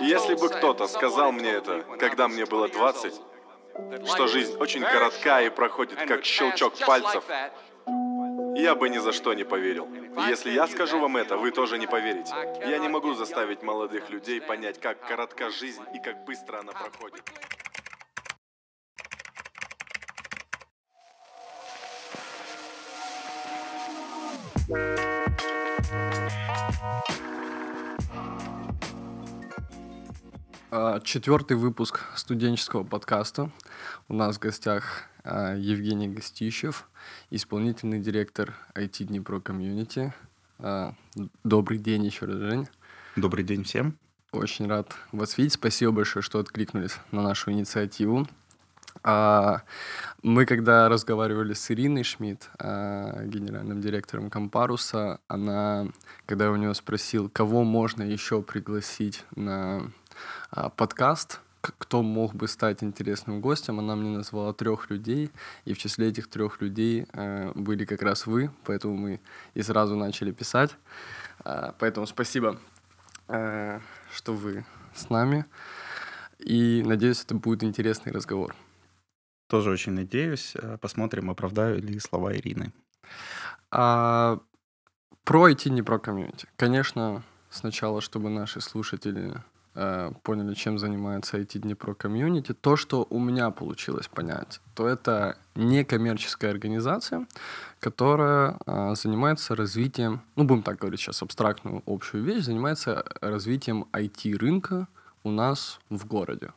Если бы кто-то сказал мне это, когда мне было 20, что жизнь очень коротка и проходит как щелчок пальцев, я бы ни за что не поверил. Если я скажу вам это, вы тоже не поверите. Я не могу заставить молодых людей понять, как коротка жизнь и как быстро она проходит. А, Четвертый выпуск студенческого подкаста. У нас в гостях а, Евгений Гостищев, исполнительный директор IT Dnipro Community. А, Добрый день еще раз, Жень. Добрый день всем. Очень рад вас видеть. Спасибо большое, что откликнулись на нашу инициативу. А, Мы когда разговаривали с Ириной Шмидт, а, генеральным директором Компаруса, она, когда я у нее спросил, кого можно еще пригласить на а, подкаст, к- кто мог бы стать интересным гостем, она мне назвала трех людей, и в числе этих трех людей э, были как раз вы, поэтому мы и сразу начали писать. А, Поэтому спасибо, э, что вы с нами, и надеюсь, это будет интересный разговор. Тоже очень надеюсь. Э, Посмотрим, оправдаю ли слова Ирины. А, про IT, не про комьюнити. Конечно, сначала, чтобы наши слушатели э, поняли, чем занимается IT Днепро комьюнити, то, что у меня получилось понять, то это некоммерческая организация, которая а, занимается развитием, ну, будем так говорить сейчас, абстрактную общую вещь, занимается развитием IT-рынка у нас в городе.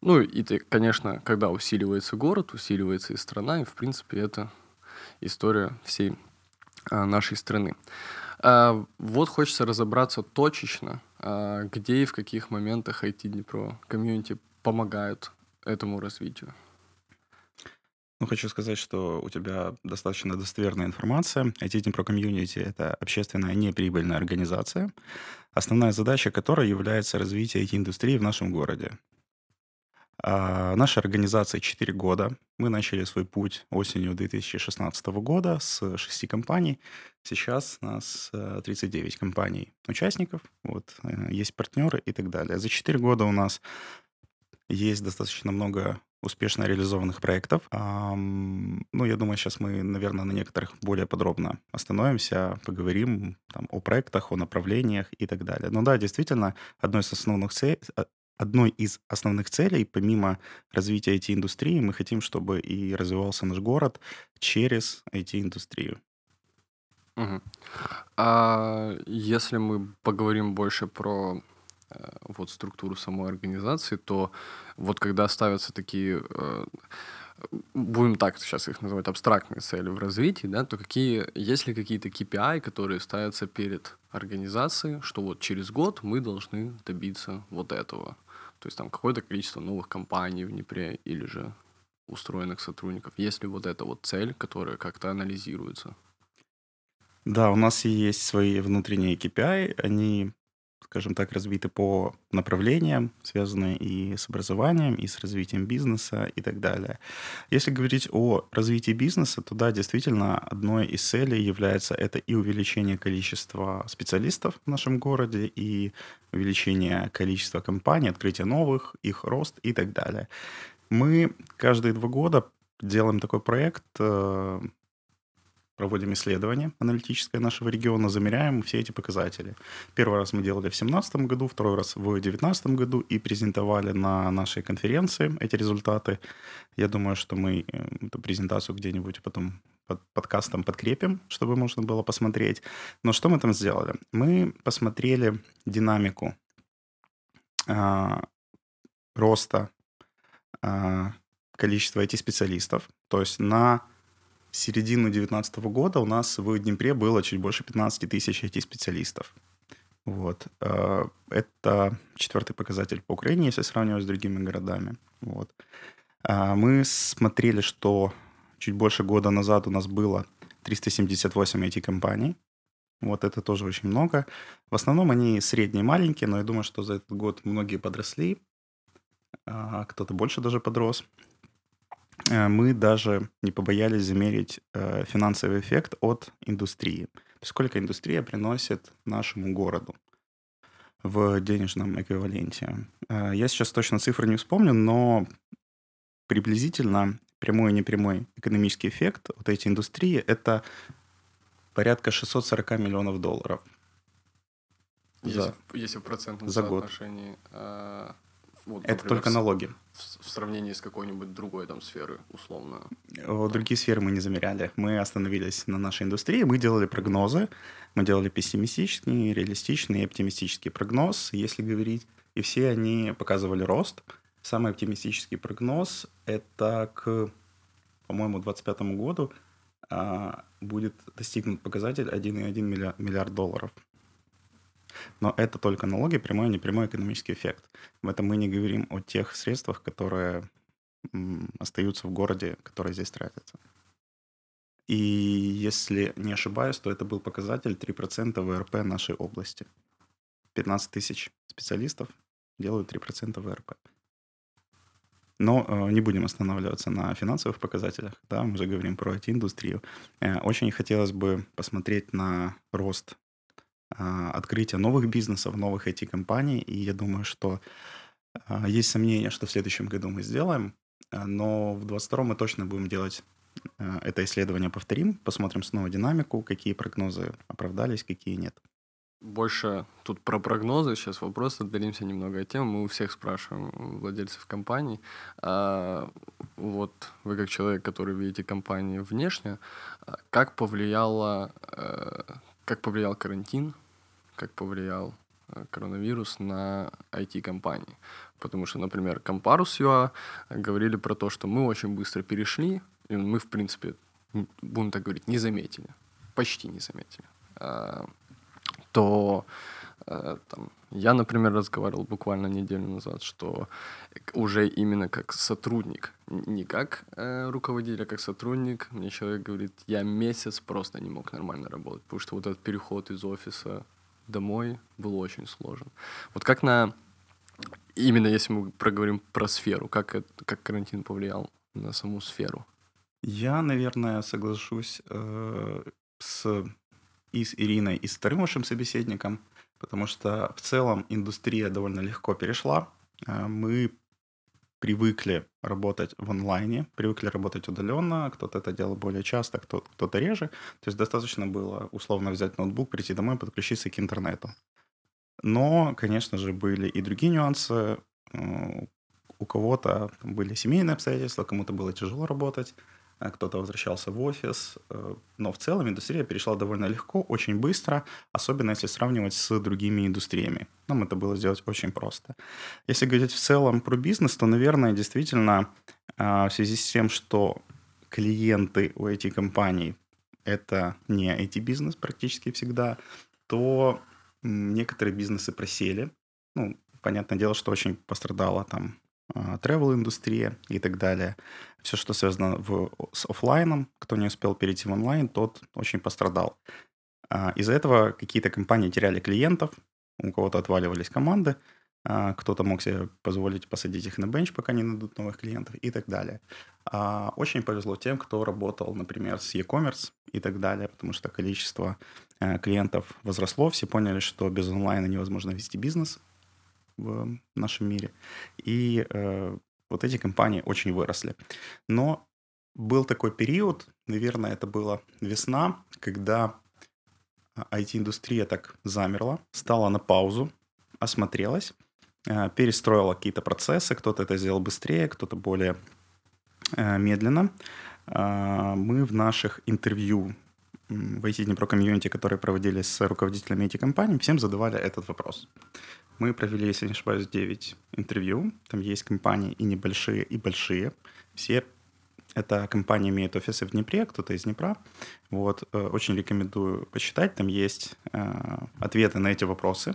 Ну, и, ты, конечно, когда усиливается город, усиливается и страна, и, в принципе, это история всей а, нашей страны. А, Вот хочется разобраться точечно, а, где и в каких моментах IT Dnipro Community помогают этому развитию. Ну, хочу сказать, что у тебя достаточно достоверная информация. IT Днепро Комьюнити — это общественная неприбыльная организация, основная задача которой является развитие IT-индустрии в нашем городе. А, Наша организация 4 года. Мы начали свой путь осенью 2016 года с 6 компаний. Сейчас нас э, 39 компаний участников, вот, э, есть партнеры и так далее. За 4 года у нас есть достаточно много успешно реализованных проектов. Ну, я думаю, сейчас мы, наверное, на некоторых более подробно остановимся, поговорим там, о проектах, о направлениях и так далее. Но да, действительно, одной из основных целей, одной из основных целей, помимо развития IT-индустрии, мы хотим, чтобы и развивался наш город через IT-индустрию. Мгм. А если мы поговорим больше про э, вот структуру самой организации, то вот когда ставятся такие, э, будем так сейчас их называть, абстрактные цели в развитии, да, то какие, есть ли какие-то KPI, которые ставятся перед организацией, что вот через год мы должны добиться вот этого? То есть там какое-то количество новых компаний в Днепре или же устроенных сотрудников. Есть ли вот эта вот цель, которая как-то анализируется? Да, у нас есть свои внутренние KPI, они, скажем так, разбиты по направлениям, связанные и с образованием, и с развитием бизнеса и так далее. Если говорить о развитии бизнеса, то да, действительно, одной из целей является это и увеличение количества специалистов в нашем городе, и увеличение количества компаний, открытие новых, их рост и так далее. Мы каждые два года делаем такой проект, э, проводим исследование аналитическое нашего региона, замеряем все эти показатели. Первый раз мы делали в 2017 году, второй раз в 2019 году и презентовали на нашей конференции эти результаты. Я думаю, что мы э, эту презентацию где-нибудь потом под подкастом подкрепим, чтобы можно было посмотреть. Но что мы там сделали? Мы посмотрели динамику а, роста а, количества IT-специалистов. То есть на середину 2019 года у нас в Днепре было чуть больше 15 тысяч IT-специалистов. Вот. э, Это четвертый показатель по Украине, если сравнивать с другими городами. Вот. А, Мы смотрели, что чуть больше года назад у нас было 378 IT-компаний. Вот это тоже очень много. В основном они средние, маленькие, но я думаю, что за этот год многие подросли, а кто-то больше даже подрос. Э, Мы даже не побоялись замерить э, финансовый эффект от индустрии. Сколько индустрия приносит нашему городу. в денежном эквиваленте. Э, я сейчас точно цифры не вспомню, но приблизительно прямой и непрямой экономический эффект вот этой индустрии – это порядка 640 миллионов долларов. Если, за, если в процентном за соотношении. Вот, это только налоги. В, в сравнении с какой-нибудь другой там сферы, условно. Другие сферы мы не замеряли. Мы остановились на нашей индустрии, мы делали прогнозы. Мы делали пессимистичный, реалистичный и оптимистический прогноз, если говорить. И все они показывали рост. Самый оптимистический прогноз – это к, по-моему, 2025 году а, будет достигнут показатель 1,1 миллиард, миллиард долларов. Но это только налоги, прямой и непрямой экономический эффект. В этом мы не говорим о тех средствах, которые остаются в городе, которые здесь тратятся. И если не ошибаюсь, то это был показатель 3% ВРП нашей области. 15 тысяч специалистов делают 3% ВРП. Но э, не будем останавливаться на финансовых показателях, да, мы же говорим про IT-индустрию. Э, очень хотелось бы посмотреть на рост э, открытия новых бизнесов, новых IT-компаний, и я думаю, что э, есть сомнения, что в следующем году мы сделаем, э, но в 2022 мы точно будем делать это исследование, повторим, посмотрим снова динамику, какие прогнозы оправдались, какие нет больше тут про прогнозы. Сейчас вопрос, отдалимся немного от темы. Мы у всех спрашиваем владельцев компаний. А, вот вы как человек, который видите компании внешне, а, как повлияло, э, как повлиял карантин, как повлиял э, коронавирус на IT-компании. Потому что, например, Comparus.ua говорили про то, что мы очень быстро перешли, и мы, в принципе, будем так говорить, не заметили. Почти не заметили. А, то там, я, например, разговаривал буквально неделю назад, что уже именно как сотрудник, не как э, руководитель, а как сотрудник, мне человек говорит, я месяц просто не мог нормально работать, потому что вот этот переход из офиса домой был очень сложен. Вот как на именно если мы проговорим про сферу, как, это, как карантин повлиял на саму сферу? Я, наверное, соглашусь э, с и с Ириной, и с вторым вашим собеседником, потому что в целом индустрия довольно легко перешла. А, мы привыкли работать в онлайне, привыкли работать удаленно, кто-то это делал более часто, кто- кто-то реже. То есть достаточно было условно взять ноутбук, прийти домой, подключиться к интернету. Но, конечно же, были и другие нюансы. Э, у кого-то были семейные обстоятельства, кому-то было тяжело работать. А кто-то возвращался в офис. Э, но в целом индустрия перешла довольно легко, очень быстро, особенно если сравнивать с другими индустриями. Нам это было сделать очень просто. Если говорить в целом про бизнес, то, наверное, действительно а, в связи с тем, что клиенты у этих компаний это не IT-бизнес практически всегда, то некоторые бизнесы просели. Ну, понятное дело, что очень пострадала там travel-индустрия и так далее. Все, что связано в, с офлайном, кто не успел перейти в онлайн, тот очень пострадал. А, из-за этого какие-то компании теряли клиентов, у кого-то отваливались команды, а, кто-то мог себе позволить посадить их на бенч, пока не найдут новых клиентов и так далее. А, очень повезло тем, кто работал, например, с e-commerce и так далее, потому что количество э, клиентов возросло, все поняли, что без онлайна невозможно вести бизнес, в нашем мире. И э, вот эти компании очень выросли. Но был такой период, наверное, это была весна, когда IT-индустрия так замерла, стала на паузу, осмотрелась, э, перестроила какие-то процессы, кто-то это сделал быстрее, кто-то более э, медленно. Э, мы в наших интервью в IT Днепро комьюнити, которые проводились с руководителями этих компаний, всем задавали этот вопрос. Мы провели, если не ошибаюсь, 9 интервью. Там есть компании и небольшие, и большие. Все эта компания имеет офисы в Днепре, кто-то из Днепра. Вот, э, очень рекомендую почитать. Там есть э, ответы на эти вопросы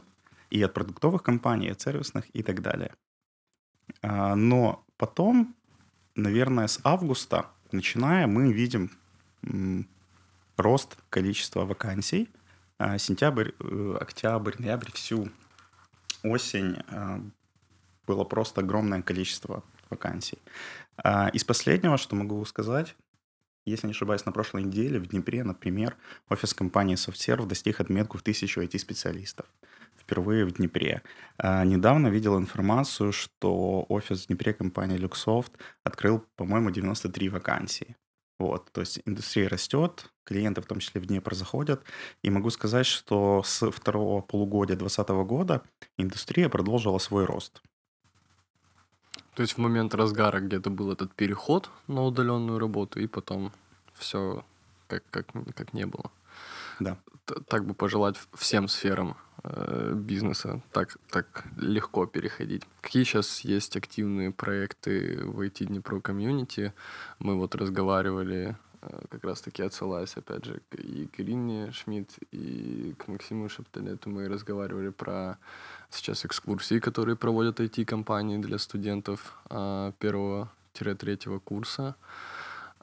и от продуктовых компаний, и от сервисных и так далее. А, но потом, наверное, с августа, начиная, мы видим рост количества вакансий. А, сентябрь, э, октябрь, ноябрь, всю осень а, было просто огромное количество вакансий. А, из последнего, что могу сказать, если не ошибаюсь, на прошлой неделе в Днепре, например, офис компании SoftServe достиг отметку в тысячу IT-специалистов. Впервые в Днепре. А, недавно видел информацию, что офис в Днепре компании Luxoft открыл, по-моему, 93 вакансии. Вот, то есть индустрия растет, клиенты в том числе в Днепр заходят. И могу сказать, что с второго полугодия 2020 года индустрия продолжила свой рост. То есть в момент разгара где-то был этот переход на удаленную работу, и потом все как, как, как не было. Да. Так бы пожелать всем сферам э, бизнеса так, так легко переходить. Какие сейчас есть активные проекты в IT Днепро комьюнити? Мы вот разговаривали э, как раз-таки отсылаясь, опять же, и к Ирине Шмидт, и к Максиму Шепталету мы разговаривали про сейчас экскурсии, которые проводят IT-компании для студентов а, первого-третьего курса.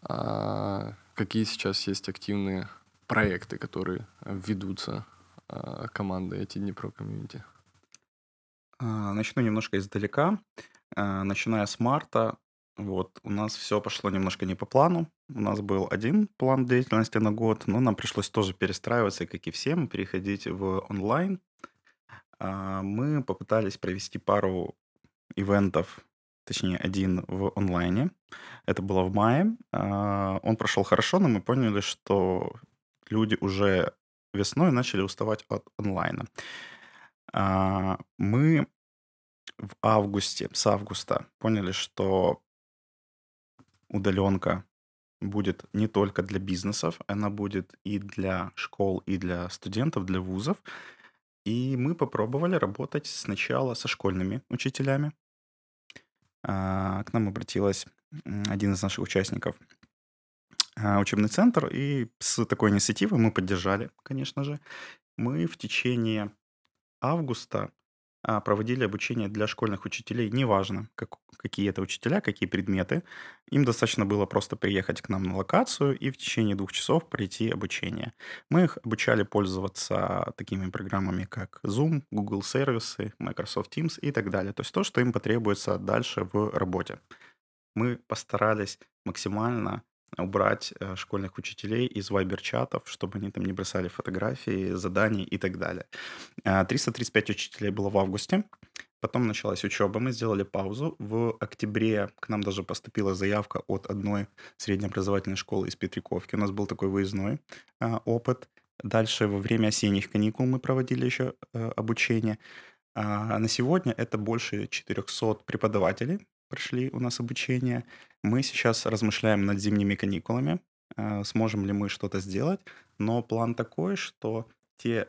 А, какие сейчас есть активные проекты, которые ведутся а, командой IT Днепро комьюнити? Начну немножко издалека. Начиная с марта, вот, у нас все пошло немножко не по плану. У нас был один план деятельности на год, но нам пришлось тоже перестраиваться, как и всем, переходить в онлайн. Мы попытались провести пару ивентов, точнее один в онлайне. Это было в мае. Он прошел хорошо, но мы поняли, что люди уже весной начали уставать от онлайна. Мы в августе, с августа поняли, что удаленка будет не только для бизнесов, она будет и для школ, и для студентов, для вузов. И мы попробовали работать сначала со школьными учителями. А, к нам обратилась один из наших участников, а, учебный центр, и с такой инициативой мы поддержали, конечно же. Мы в течение августа а, проводили обучение для школьных учителей, неважно, как, какие это учителя, какие предметы. Им достаточно было просто приехать к нам на локацию и в течение двух часов пройти обучение. Мы их обучали пользоваться такими программами, как Zoom, Google сервисы, Microsoft Teams и так далее. То есть то, что им потребуется дальше в работе. Мы постарались максимально убрать э, школьных учителей из вайбер-чатов, чтобы они там не бросали фотографии, задания и так далее. 335 а, учителей было в августе. Потом началась учеба, мы сделали паузу. В октябре к нам даже поступила заявка от одной среднеобразовательной школы из Петриковки. У нас был такой выездной а, опыт. Дальше во время осенних каникул мы проводили еще э, обучение. А на сегодня это больше 400 преподавателей прошли у нас обучение. Мы сейчас размышляем над зимними каникулами, э, сможем ли мы что-то сделать. Но план такой, что те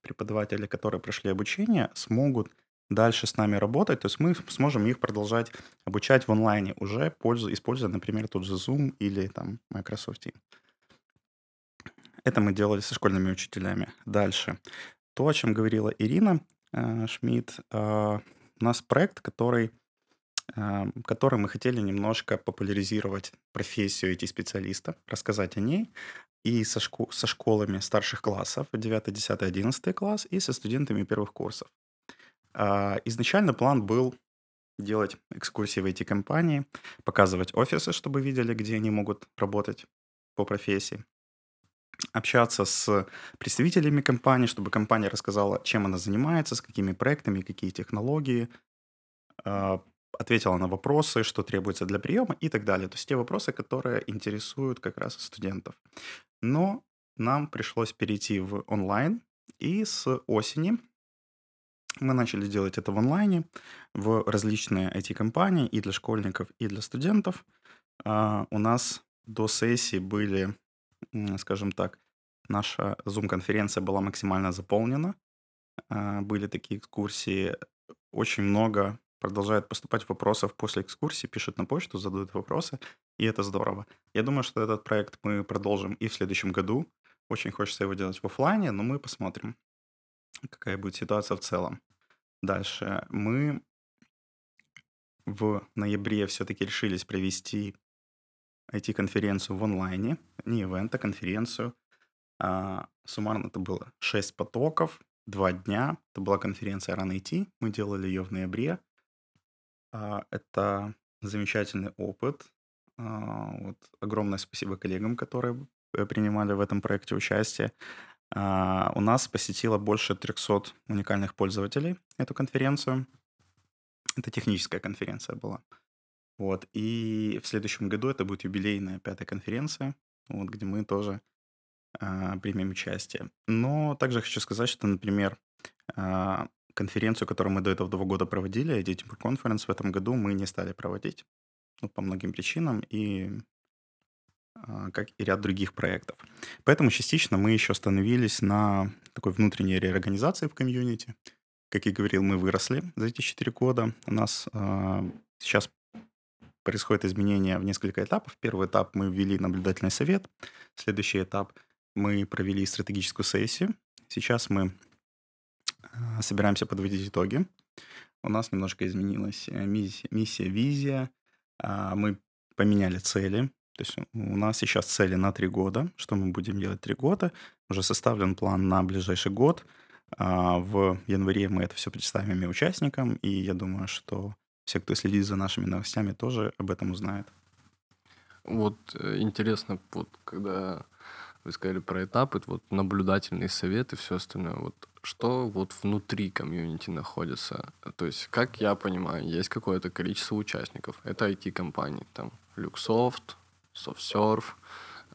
преподаватели, которые прошли обучение, смогут дальше с нами работать, то есть мы сможем их продолжать обучать в онлайне, уже пользу, используя, например, тот же Zoom или там Microsoft Teams. Это мы делали со школьными учителями. Дальше. То, о чем говорила Ирина э, Шмидт, э, у нас проект, который которым мы хотели немножко популяризировать профессию IT-специалиста, рассказать о ней. И со, шко- со школами старших классов, 9, 10, 11 класс, и со студентами первых курсов. А, изначально план был делать экскурсии в IT-компании, показывать офисы, чтобы видели, где они могут работать по профессии, общаться с представителями компании, чтобы компания рассказала, чем она занимается, с какими проектами, какие технологии, а, ответила на вопросы, что требуется для приема и так далее. То есть те вопросы, которые интересуют как раз студентов. Но нам пришлось перейти в онлайн, и с осени мы начали делать это в онлайне, в различные IT-компании и для школьников, и для студентов. А, у нас до сессии были, скажем так, наша Zoom-конференция была максимально заполнена. А, были такие экскурсии, очень много продолжают поступать вопросов после экскурсии, пишут на почту, задают вопросы, и это здорово. Я думаю, что этот проект мы продолжим и в следующем году. Очень хочется его делать в офлайне, но мы посмотрим, какая будет ситуация в целом. Дальше. Мы в ноябре все-таки решились провести IT-конференцию в онлайне, не ивент, а конференцию. А, суммарно это было 6 потоков, 2 дня. Это была конференция Run IT. Мы делали ее в ноябре. А, это замечательный опыт. А, вот огромное спасибо коллегам, которые э, принимали в этом проекте участие. А, у нас посетило больше 300 уникальных пользователей эту конференцию. Это техническая конференция была. Вот. И в следующем году это будет юбилейная пятая конференция, вот, где мы тоже примем участие. Но также хочу сказать, что, например, конференцию, которую мы до этого два года проводили, Editable Conference, в этом году мы не стали проводить ну, по многим причинам, и а, как и ряд других проектов. Поэтому частично мы еще остановились на такой внутренней реорганизации в комьюнити. Как я говорил, мы выросли за эти 4 года. У нас э, сейчас происходит изменение в несколько этапов. Первый этап мы ввели наблюдательный совет. Следующий этап мы провели стратегическую сессию. Сейчас мы собираемся подводить итоги. У нас немножко изменилась э, миссия, визия. Э, мы поменяли цели. То есть у нас сейчас цели на три года. Что мы будем делать три года? Уже составлен план на ближайший год. А, в январе мы это все представим и участникам, и я думаю, что все, кто следит за нашими новостями, тоже об этом узнает. Вот э, интересно, вот когда вы сказали про этапы, вот наблюдательный совет и все остальное, вот что вот внутри комьюнити находится? То есть, как я понимаю, есть какое-то количество участников. Это IT-компании, там, Luxoft, SoftServe,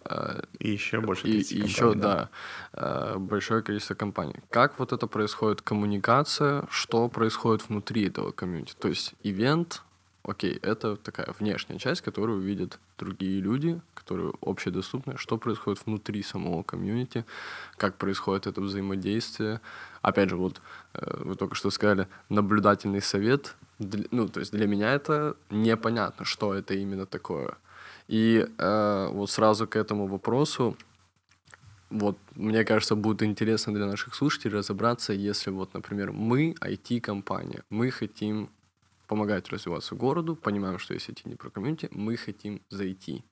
э, и еще больше и, и еще, да, да, э, большое количество компаний. Как вот это происходит коммуникация, что происходит внутри этого комьюнити? То есть ивент, окей, это такая внешняя часть, которую видят другие люди, которые общедоступны, что происходит внутри самого комьюнити, как происходит это взаимодействие. Опять же, вот э, вы только что сказали, наблюдательный совет, ну, то есть для меня это непонятно, что это именно такое. И э, вот сразу к этому вопросу, вот, мне кажется, будет интересно для наших слушателей разобраться, если вот, например, мы IT-компания, мы хотим помогать развиваться городу, понимаем, что есть IT не про комьюнити, мы хотим зайти.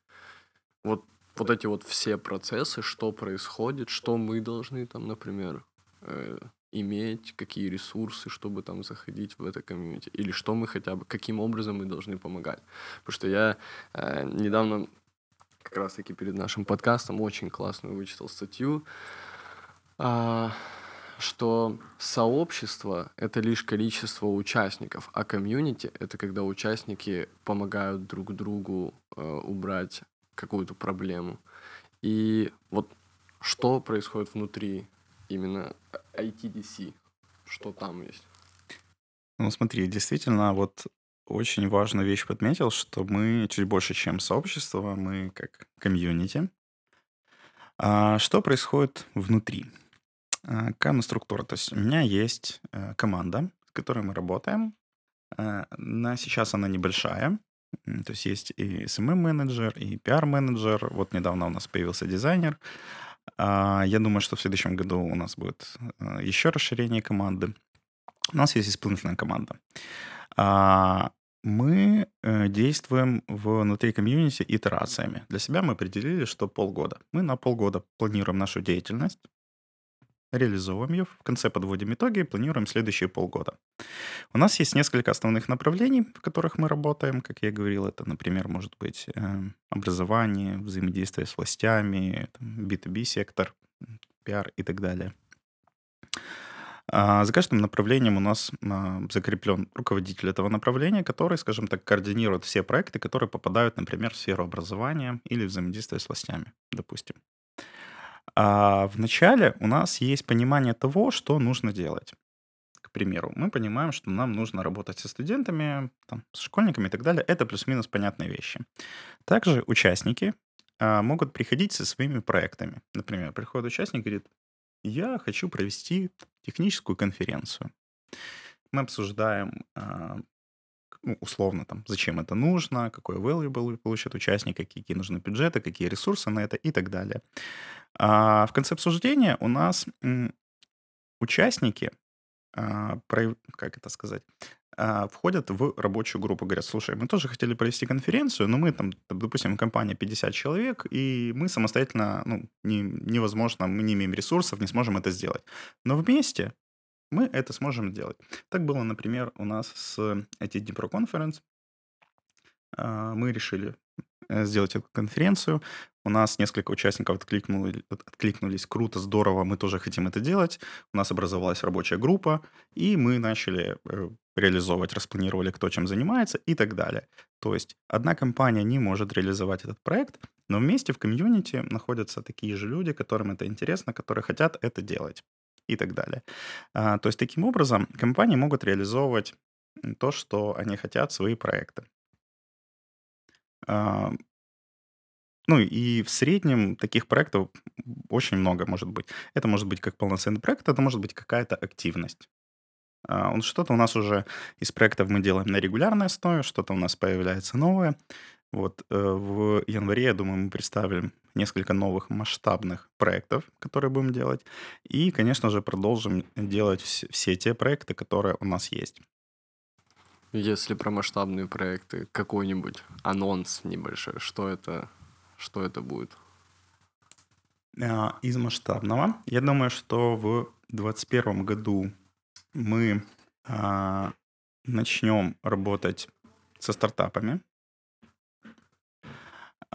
Вот, вот эти вот все процессы, что происходит, что мы должны там, например, э, иметь, какие ресурсы, чтобы там заходить в это комьюнити, или что мы хотя бы, каким образом мы должны помогать. Потому что я э, недавно, как раз-таки перед нашим подкастом, очень классную вычитал статью, э, что сообщество — это лишь количество участников, а комьюнити — это когда участники помогают друг другу э, убрать какую-то проблему. И вот что происходит внутри именно ITDC, что там есть? Ну, смотри, действительно, вот очень важную вещь подметил, что мы чуть больше, чем сообщество, мы как комьюнити. А что происходит внутри? А, какая у нас структура? То есть у меня есть э, команда, с которой мы работаем. А, на сейчас она небольшая. То есть есть и SMM-менеджер, и PR-менеджер. Вот недавно у нас появился дизайнер. А, я думаю, что в следующем году у нас будет э, еще расширение команды. У нас есть исполнительная команда. А, мы э, действуем внутри комьюнити итерациями. Для себя мы определили, что полгода. Мы на полгода планируем нашу деятельность, реализовываем ее, в конце подводим итоги и планируем следующие полгода. У нас есть несколько основных направлений, в которых мы работаем. Как я говорил, это, например, может быть э, образование, взаимодействие с властями, B2B сектор, пиар и так далее. А за каждым направлением у нас а, закреплен руководитель этого направления, который, скажем так, координирует все проекты, которые попадают, например, в сферу образования или взаимодействия с властями, допустим. А в начале у нас есть понимание того, что нужно делать. К примеру, мы понимаем, что нам нужно работать со студентами, там, с школьниками и так далее. Это плюс-минус понятные вещи. Также участники а, могут приходить со своими проектами. Например, приходит участник и говорит, я хочу провести техническую конференцию. Мы обсуждаем а, ну, условно, там, зачем это нужно, какой value получит участник, какие нужны бюджеты, какие ресурсы на это и так далее. А в конце обсуждения у нас участники, а, как это сказать, а, входят в рабочую группу, говорят, слушай, мы тоже хотели провести конференцию, но мы там, допустим, компания 50 человек, и мы самостоятельно, ну, не, невозможно, мы не имеем ресурсов, не сможем это сделать. Но вместе мы это сможем делать. Так было, например, у нас с IT Dnipro Conference. Мы решили э, сделать эту конференцию. У нас несколько участников откликнули, откликнулись. Круто, здорово, мы тоже хотим это делать. У нас образовалась рабочая группа, и мы начали э, реализовывать, распланировали, кто чем занимается и так далее. То есть одна компания не может реализовать этот проект, но вместе в комьюнити находятся такие же люди, которым это интересно, которые хотят это делать и так далее. А, то есть таким образом компании могут реализовывать то, что они хотят, свои проекты. А, ну и в среднем таких проектов очень много может быть. Это может быть как полноценный проект, это может быть какая-то активность. А, что-то у нас уже из проектов мы делаем на регулярной основе, что-то у нас появляется новое. Вот э, в январе, я думаю, мы представим несколько новых масштабных проектов, которые будем делать. И, конечно же, продолжим делать все те проекты, которые у нас есть. Если про масштабные проекты, какой-нибудь анонс небольшой, что это, что это будет? А, из масштабного, я думаю, что в 2021 году мы а, начнем работать со стартапами.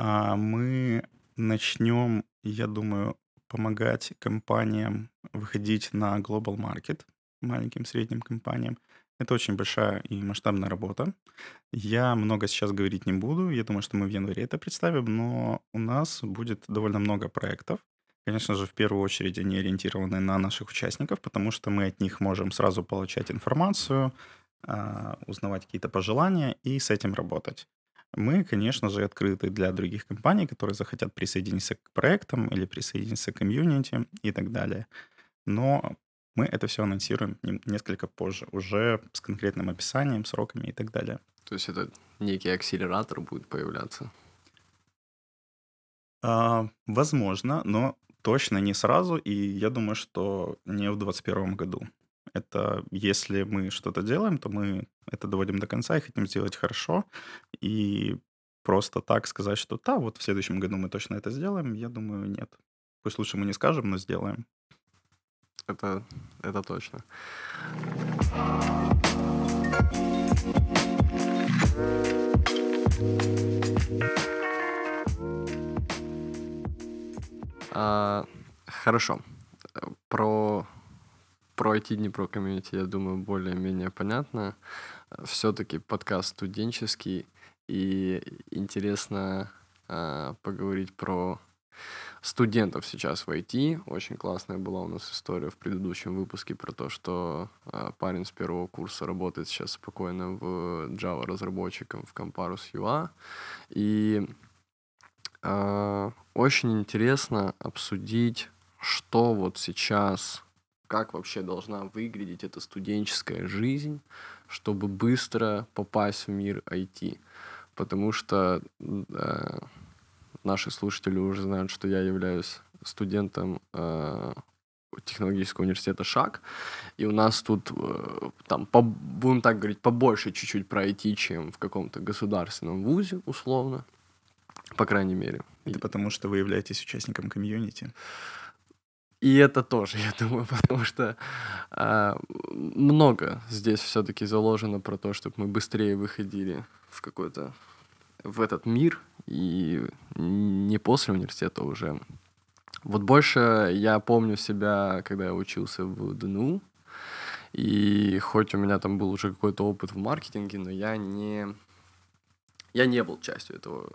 А, мы начнем, я думаю, помогать компаниям выходить на global market, маленьким, средним компаниям. Это очень большая и масштабная работа. Я много сейчас говорить не буду. Я думаю, что мы в январе это представим, но у нас будет довольно много проектов. Конечно же, в первую очередь они ориентированы на наших участников, потому что мы от них можем сразу получать информацию, а, узнавать какие-то пожелания и с этим работать. Мы, конечно же, открыты для других компаний, которые захотят присоединиться к проектам или присоединиться к комьюнити и так далее. Но мы это все анонсируем несколько позже, уже с конкретным описанием, сроками и так далее. То есть это некий акселератор будет появляться? А, возможно, но точно не сразу, и я думаю, что не в 2021 году. Это если мы что-то делаем, то мы это доводим до конца и хотим сделать хорошо. И просто так сказать, что да, вот в следующем году мы точно это сделаем, я думаю, нет. Пусть лучше мы не скажем, но сделаем. Это, это точно. А, хорошо. Про про IT, не про комьюнити, я думаю, более-менее понятно. Все-таки подкаст студенческий, и интересно э, поговорить про студентов сейчас в IT. Очень классная была у нас история в предыдущем выпуске про то, что э, парень с первого курса работает сейчас спокойно в Java разработчиком в Comparus UA. И э, очень интересно обсудить, что вот сейчас, как вообще должна выглядеть эта студенческая жизнь, чтобы быстро попасть в мир IT. Потому что э, наши слушатели уже знают, что я являюсь студентом э, технологического университета ШАК, и у нас тут, э, там, по, будем так говорить, побольше чуть-чуть про IT, чем в каком-то государственном вузе, условно, по крайней мере. Это потому, что вы являетесь участником комьюнити? И это тоже, я думаю, потому что э, много здесь все-таки заложено про то, чтобы мы быстрее выходили в какой-то в этот мир и не после университета уже. Вот больше я помню себя, когда я учился в ДНУ, и хоть у меня там был уже какой-то опыт в маркетинге, но я не, я не был частью этого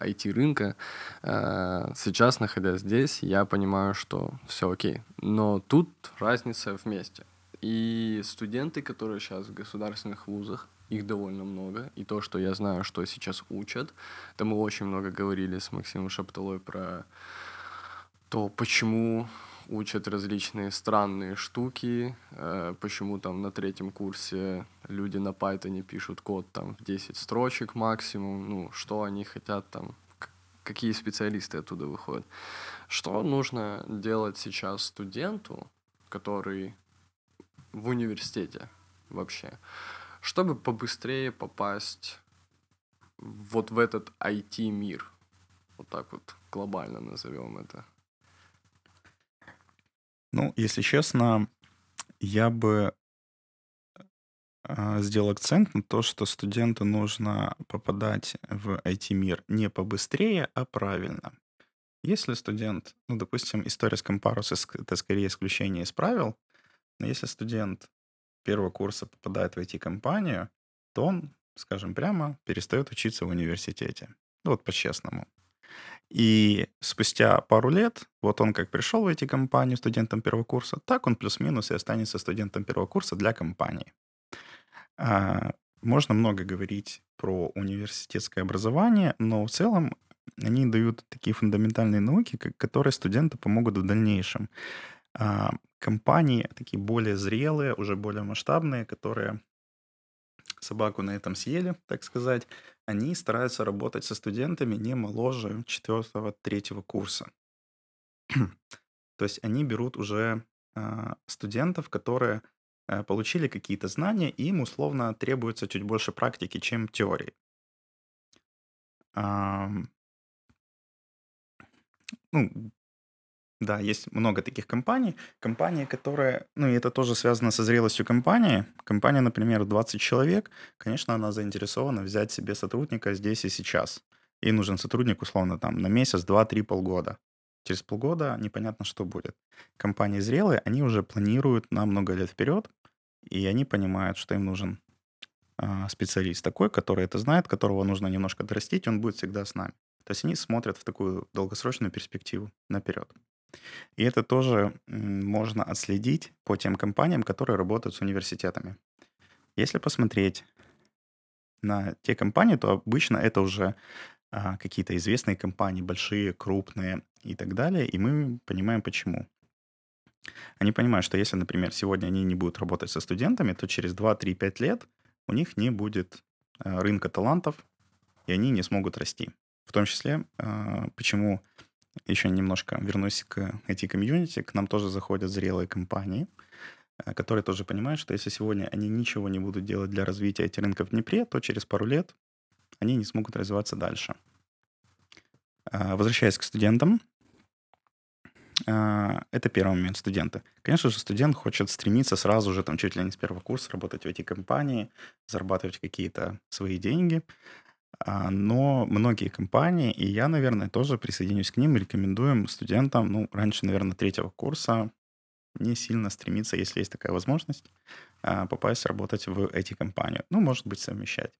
IT-рынка. Э, сейчас, находясь здесь, я понимаю, что все окей. Но тут разница вместе. И студенты, которые сейчас в государственных вузах, их довольно много. И то, что я знаю, что сейчас учат, это мы очень много говорили с Максимом Шапталой про то, почему учат различные странные штуки, э, почему там на третьем курсе люди на Python пишут код там в 10 строчек максимум, ну, что они хотят там, какие специалисты оттуда выходят. Что нужно делать сейчас студенту, который в университете вообще, чтобы побыстрее попасть вот в этот IT-мир, вот так вот глобально назовем это. Ну, если честно, я бы а, сделал акцент на то, что студенту нужно попадать в IT-мир не побыстрее, а правильно. Если студент, ну, допустим, история с Компарус — это скорее исключение из правил, но если студент первого курса попадает в IT-компанию, то он, скажем прямо, перестает учиться в университете. Ну, вот по-честному. И спустя пару лет, вот он как пришел в эти компании студентом первого курса, так он плюс-минус и останется студентом первого курса для компании. А, можно много говорить про университетское образование, но в целом они дают такие фундаментальные науки, которые студенту помогут в дальнейшем. А, компании такие более зрелые, уже более масштабные, которые собаку на этом съели, так сказать, они стараются работать со студентами не моложе четвертого-третьего курса. То есть они берут уже э, студентов, которые э, получили какие-то знания, и им условно требуется чуть больше практики, чем теории. Ну, да, есть много таких компаний. Компании, которые... Ну, и это тоже связано со зрелостью компании. Компания, например, 20 человек, конечно, она заинтересована взять себе сотрудника здесь и сейчас. Ей нужен сотрудник, условно, там, на месяц, два, три, полгода. Через полгода непонятно, что будет. Компании зрелые, они уже планируют на много лет вперед, и они понимают, что им нужен э, специалист такой, который это знает, которого нужно немножко дорастить, он будет всегда с нами. То есть они смотрят в такую долгосрочную перспективу наперед. И это тоже можно отследить по тем компаниям, которые работают с университетами. Если посмотреть на те компании, то обычно это уже а, какие-то известные компании, большие, крупные и так далее, и мы понимаем почему. Они понимают, что если, например, сегодня они не будут работать со студентами, то через 2, 3, 5 лет у них не будет а, рынка талантов, и они не смогут расти. В том числе, а, почему еще немножко вернусь к IT-комьюнити. К нам тоже заходят зрелые компании, э, которые тоже понимают, что если сегодня они ничего не будут делать для развития IT-рынка в Днепре, то через пару лет они не смогут развиваться дальше. А, возвращаясь к студентам, а, это первый момент студента. Конечно же, студент хочет стремиться сразу же, там, чуть ли не с первого курса, работать в эти компании, зарабатывать какие-то свои деньги. А, но многие компании, и я, наверное, тоже присоединюсь к ним, рекомендуем студентам, ну, раньше, наверное, третьего курса не сильно стремиться, если есть такая возможность, а, попасть работать в эти компании. Ну, может быть, совмещать.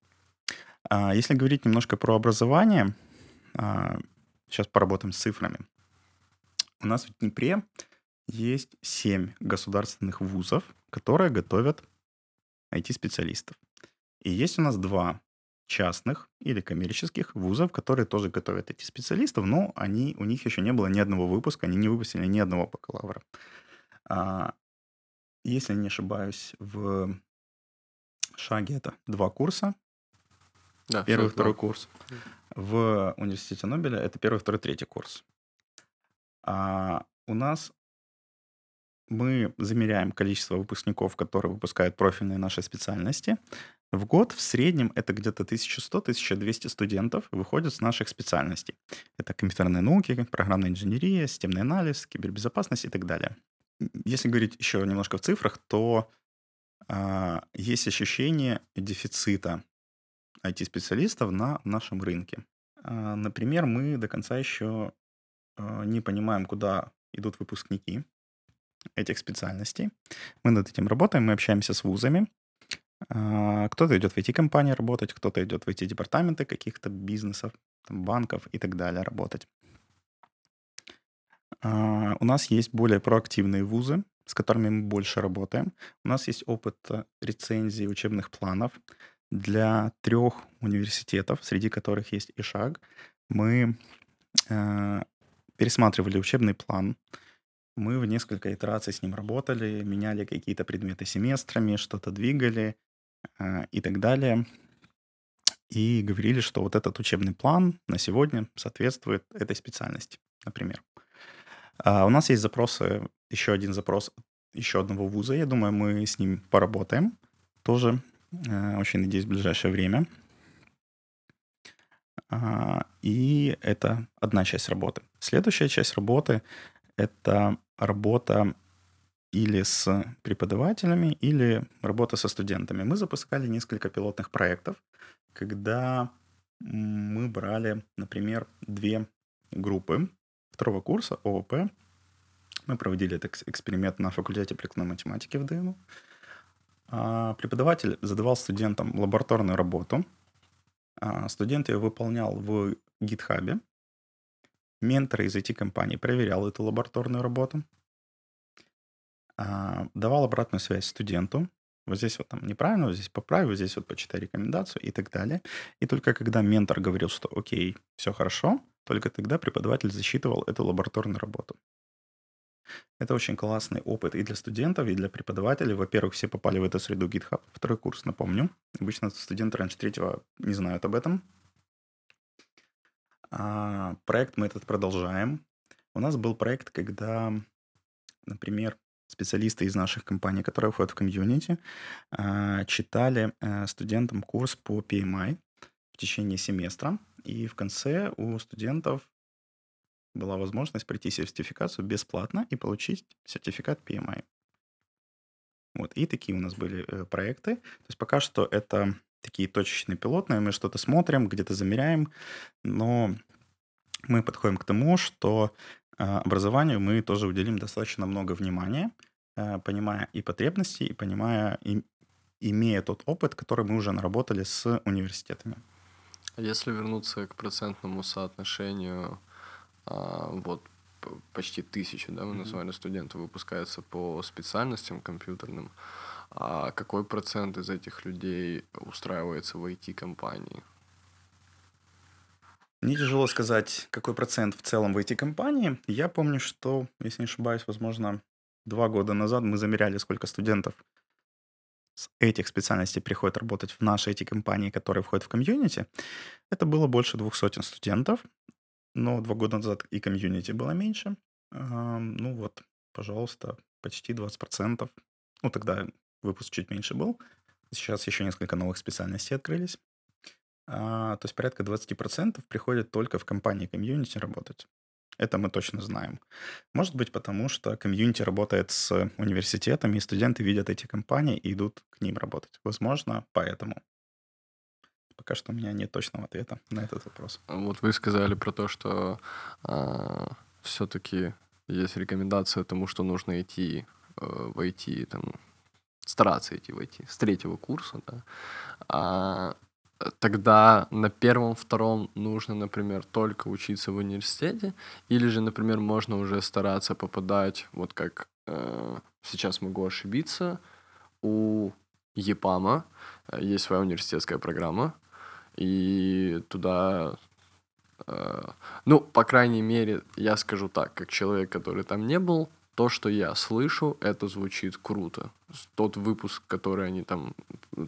А, если говорить немножко про образование, сейчас поработаем с цифрами. У нас в Днепре есть 7 государственных вузов, которые готовят IT-специалистов. И есть у нас два частных или коммерческих вузов, которые тоже готовят этих специалистов, но они, у них еще не было ни одного выпуска, они не выпустили ни одного бакалавра. А, если не ошибаюсь, в шаге это два курса. Да, первый, второй курс. В университете Нобеля это первый, второй, третий курс. А у нас мы замеряем количество выпускников, которые выпускают профильные наши специальности. В год в среднем это где-то 1100-1200 студентов выходят с наших специальностей. Это компьютерные науки, программная инженерия, системный анализ, кибербезопасность и так далее. Если говорить еще немножко в цифрах, то а, есть ощущение дефицита IT-специалистов на нашем рынке. А, например, мы до конца еще а, не понимаем, куда идут выпускники этих специальностей. Мы над этим работаем, мы общаемся с вузами, кто-то идет в IT-компании работать, кто-то идет в IT-департаменты каких-то бизнесов, там, банков и так далее работать. А, у нас есть более проактивные вузы, с которыми мы больше работаем. У нас есть опыт э, рецензии учебных планов для трех университетов, среди которых есть ИШАГ. Мы э, пересматривали учебный план, мы в несколько итераций с ним работали, меняли какие-то предметы семестрами, что-то двигали, а, и так далее. И говорили, что вот этот учебный план на сегодня соответствует этой специальности, например. А у нас есть запросы, еще один запрос еще одного вуза. Я думаю, мы с ним поработаем тоже. Э, очень надеюсь, в ближайшее время. А, и это одна часть работы. Следующая часть работы — это работа или с преподавателями, или работа со студентами. Мы запускали несколько пилотных проектов, когда мы брали, например, две группы второго курса ООП. Мы проводили этот эксперимент на факультете прикладной математики в ДНУ. А преподаватель задавал студентам лабораторную работу. А студент ее выполнял в GitHub. Ментор из IT-компании проверял эту лабораторную работу. А, давал обратную связь студенту. Вот здесь вот там неправильно, вот здесь поправь, вот здесь вот почитай рекомендацию и так далее. И только когда ментор говорил, что окей, все хорошо, только тогда преподаватель засчитывал эту лабораторную работу. Это очень классный опыт и для студентов, и для преподавателей. Во-первых, все попали в эту среду GitHub. Второй курс, напомню. Обычно студенты раньше третьего не знают об этом. А, проект мы этот продолжаем. У нас был проект, когда, например, специалисты из наших компаний, которые входят в комьюнити, а, читали э, студентам курс по PMI в течение семестра. И в конце у студентов была возможность пройти сертификацию бесплатно и получить сертификат PMI. Вот, и такие у нас были э, проекты. То есть пока что это такие точечные пилотные, мы что-то смотрим, где-то замеряем, но мы подходим к тому, что образованию мы тоже уделим достаточно много внимания, э, понимая и потребности, и понимая, и, имея тот опыт, который мы уже наработали с университетами. Если вернуться к процентному соотношению а, вот почти тысячу, да, мы назвали студентов, выпускается по специальностям компьютерным. А какой процент из этих людей устраивается в IT-компании? Мне тяжело сказать, какой процент в целом в IT-компании. Я помню, что, если не ошибаюсь, возможно, два года назад мы замеряли, сколько студентов с этих специальностей приходят работать в наши IT-компании, которые входят в комьюнити. Это было больше двух сотен студентов. Но два года назад и комьюнити было меньше. Ну вот, пожалуйста, почти 20%. Ну, тогда выпуск чуть меньше был. Сейчас еще несколько новых специальностей открылись. А, то есть порядка 20% приходят только в компании комьюнити работать. Это мы точно знаем. Может быть, потому что комьюнити работает с университетами, и студенты видят эти компании и идут к ним работать. Возможно, поэтому. Пока что у меня нет точного ответа на этот вопрос. Вот вы сказали про то, что а, все-таки есть рекомендация тому, что нужно идти э, в IT, там, стараться идти в IT с третьего курса, да. А, тогда на первом, втором нужно, например, только учиться в университете, или же, например, можно уже стараться попадать, вот как э, сейчас могу ошибиться, у ЕПАМа э, есть своя университетская программа, и туда, э, ну, по крайней мере, я скажу так, как человек, который там не был, то, что я слышу, это звучит круто. Тот выпуск, который они там,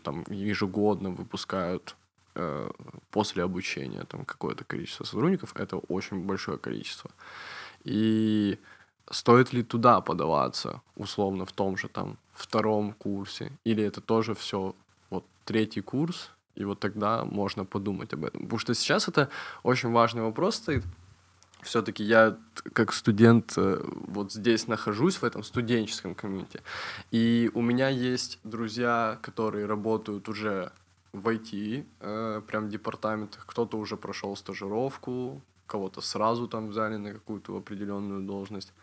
там ежегодно выпускают после обучения, там какое-то количество сотрудников, это очень большое количество. И стоит ли туда подаваться, условно, в том же там втором курсе, или это тоже все вот третий курс, и вот тогда можно подумать об этом. Потому что сейчас это очень важный вопрос стоит. Все-таки я как студент э, вот здесь нахожусь, в этом студенческом комьюнити. И у меня есть друзья, которые работают уже в IT, э, прям департаментах. Кто-то уже прошел стажировку, кого-то сразу там взяли на какую-то определенную должность.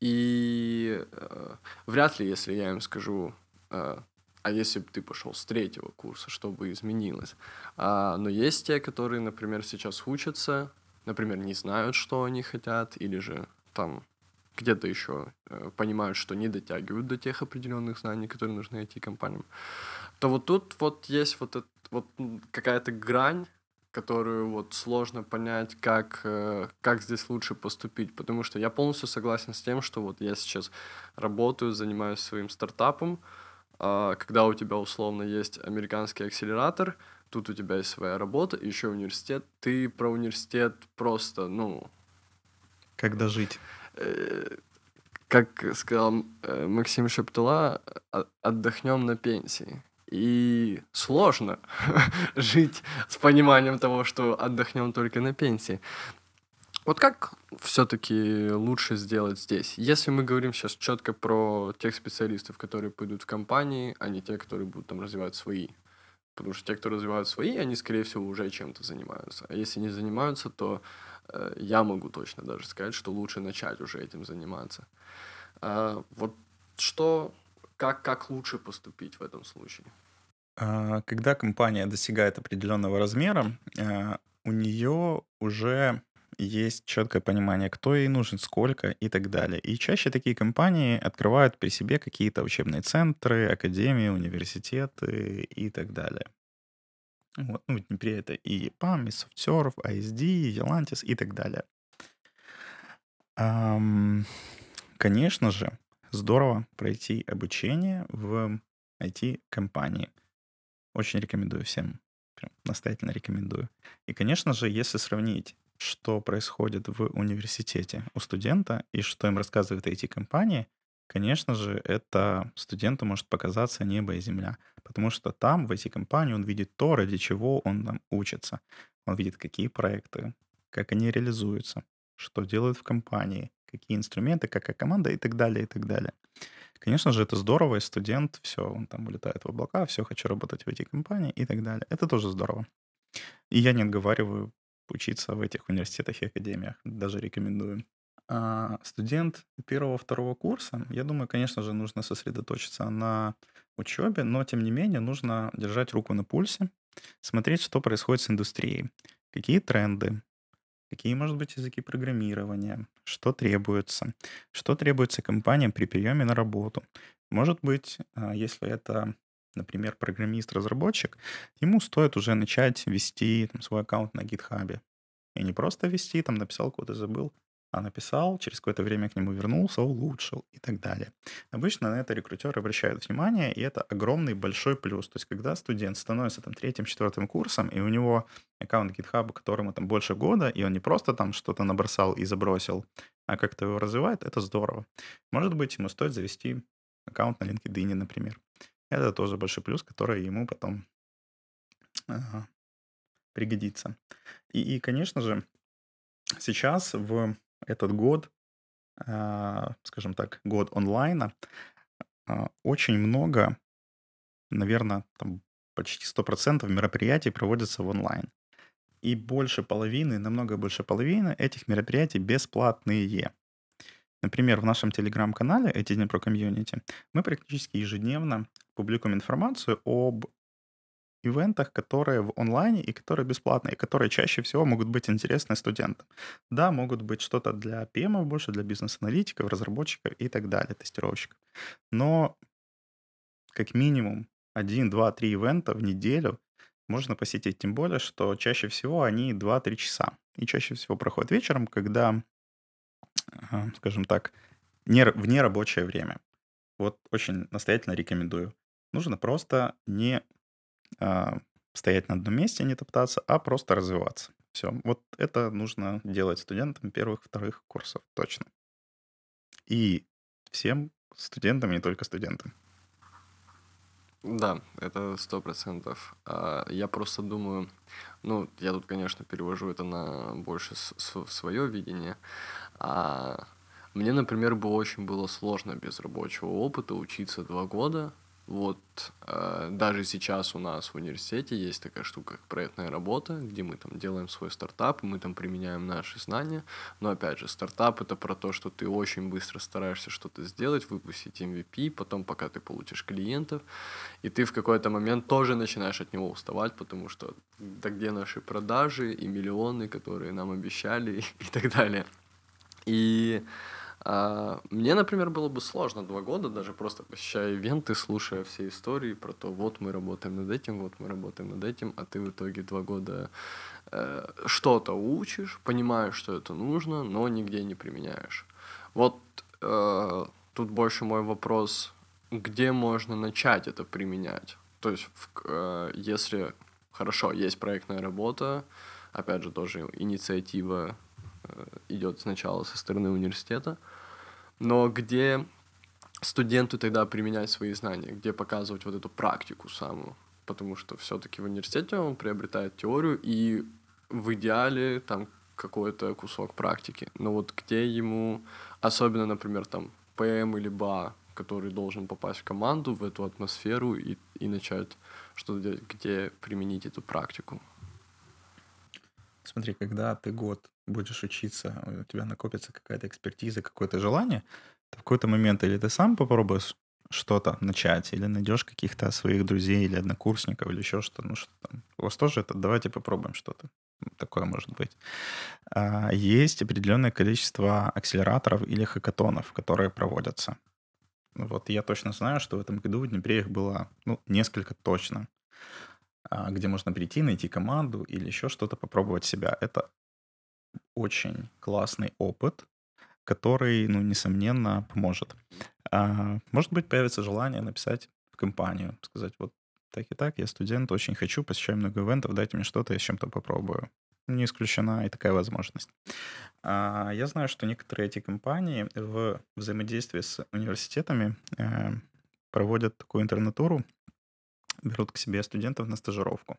И э, вряд ли, если я им скажу, э, а если бы ты пошел с третьего курса, что бы изменилось? А, но есть те, которые, например, сейчас учатся, например, не знают, что они хотят, или же там где-то еще э, понимают, что не дотягивают до тех определенных знаний, которые нужны IT-компаниям, то вот тут вот есть вот, это, вот какая-то грань, которую вот сложно понять, как, э, как здесь лучше поступить, потому что я полностью согласен с тем, что вот я сейчас работаю, занимаюсь своим стартапом, а, когда у тебя условно есть американский акселератор, тут у тебя есть своя работа, еще университет, ты про университет просто, ну... Когда жить? Э, как сказал э, Максим Шептула, отдохнем на пенсии. И сложно жить с пониманием того, что отдохнем только на пенсии. Вот как все-таки лучше сделать здесь? Если мы говорим сейчас четко про тех специалистов, которые пойдут в компании, а не те, которые будут там развивать свои. Потому что те, кто развивают свои, они, скорее всего, уже чем-то занимаются. А если не занимаются, то э, я могу точно даже сказать, что лучше начать уже этим заниматься. А, вот что, как, как лучше поступить в этом случае? А, когда компания достигает определенного размера, а, у нее уже есть четкое понимание, кто ей нужен, сколько и так далее. И чаще такие компании открывают при себе какие-то учебные центры, академии, университеты и так далее. Вот, ну, Днепре это и EPAM, и SoftServe, ISD, Elantis и так далее. Конечно же, здорово пройти обучение в IT-компании. Очень рекомендую всем. Прям настоятельно рекомендую. И, конечно же, если сравнить что происходит в университете у студента и что им рассказывают эти компании, конечно же, это студенту может показаться небо и земля. Потому что там, в эти компании, он видит то, ради чего он там учится. Он видит, какие проекты, как они реализуются, что делают в компании, какие инструменты, какая команда и так далее, и так далее. Конечно же, это здорово, и студент, все, он там улетает в облака, все, хочу работать в эти компании и так далее. Это тоже здорово. И я не отговариваю учиться в этих университетах и академиях. Даже рекомендую. А студент первого-второго курса, я думаю, конечно же, нужно сосредоточиться на учебе, но, тем не менее, нужно держать руку на пульсе, смотреть, что происходит с индустрией, какие тренды, какие, может быть, языки программирования, что требуется, что требуется компаниям при приеме на работу. Может быть, а, если это например, программист-разработчик, ему стоит уже начать вести там, свой аккаунт на гитхабе. И не просто вести, там написал код и забыл, написал, через какое-то время к нему вернулся, улучшил и так далее. Обычно на это рекрутеры обращают внимание, и это огромный большой плюс. То есть, когда студент становится там третьим, четвертым курсом, и у него аккаунт GitHub, которому там больше года, и он не просто там что-то набросал и забросил, а как-то его развивает, это здорово. Может быть, ему стоит завести аккаунт на LinkedIn, например. Это тоже большой плюс, который ему потом ага, пригодится. И, и, конечно же, сейчас в этот год, а, скажем так, год онлайна, а, очень много, наверное, там почти 100% мероприятий проводятся в онлайн. И больше половины, намного больше половины этих мероприятий бесплатные. Например, в нашем телеграм-канале «Эти дни про комьюнити» мы практически ежедневно публикуем информацию об ивентах, которые в онлайне и которые бесплатные, и которые чаще всего могут быть интересны студентам. Да, могут быть что-то для PM, больше для бизнес-аналитиков, разработчиков и так далее, тестировщиков. Но как минимум один, два, три ивента в неделю можно посетить, тем более, что чаще всего они 2-3 часа. И чаще всего проходят вечером, когда скажем так, не, в нерабочее время. Вот очень настоятельно рекомендую. Нужно просто не а, стоять на одном месте, не топтаться, а просто развиваться. Все. Вот это нужно делать студентам первых, вторых курсов, точно. И всем студентам, не только студентам. Да, это сто процентов. А, я просто думаю, ну, я тут, конечно, перевожу это на больше свое видение. А мне, например, бы очень было сложно без рабочего опыта учиться два года, вот э, даже сейчас у нас в университете есть такая штука, как проектная работа, где мы там делаем свой стартап, мы там применяем наши знания. Но опять же, стартап это про то, что ты очень быстро стараешься что-то сделать, выпустить MVP, потом пока ты получишь клиентов, и ты в какой-то момент тоже начинаешь от него уставать, потому что да где наши продажи и миллионы, которые нам обещали и так далее. И а, мне, например, было бы сложно два года, даже просто посещая ивенты, слушая все истории про то, вот мы работаем над этим, вот мы работаем над этим, а ты в итоге два года э, что-то учишь, понимаешь, что это нужно, но нигде не применяешь. Вот э, тут больше мой вопрос, где можно начать это применять? То есть, в, э, если хорошо, есть проектная работа, опять же, тоже инициатива идет сначала со стороны университета, но где студенту тогда применять свои знания, где показывать вот эту практику самую, потому что все-таки в университете он приобретает теорию и в идеале там какой-то кусок практики. Но вот где ему, особенно, например, там, ПМ или БА, который должен попасть в команду, в эту атмосферу и, и начать что-то делать, где применить эту практику? Смотри, когда ты год будешь учиться, у тебя накопится какая-то экспертиза, какое-то желание, то в какой-то момент или ты сам попробуешь что-то начать, или найдешь каких-то своих друзей или однокурсников, или еще что-то, ну что там. У вас тоже это, давайте попробуем что-то. Такое может быть. А, есть определенное количество акселераторов или хакатонов, которые проводятся. Вот я точно знаю, что в этом году в Днепре их было ну, несколько точно, где можно прийти, найти команду или еще что-то, попробовать себя. Это очень классный опыт, который, ну, несомненно, поможет. А, может быть, появится желание написать в компанию, сказать, вот так и так, я студент, очень хочу, посещаю много ивентов, дайте мне что-то, я с чем-то попробую. Не исключена и такая возможность. А, я знаю, что некоторые эти компании в взаимодействии с университетами э, проводят такую интернатуру, берут к себе студентов на стажировку.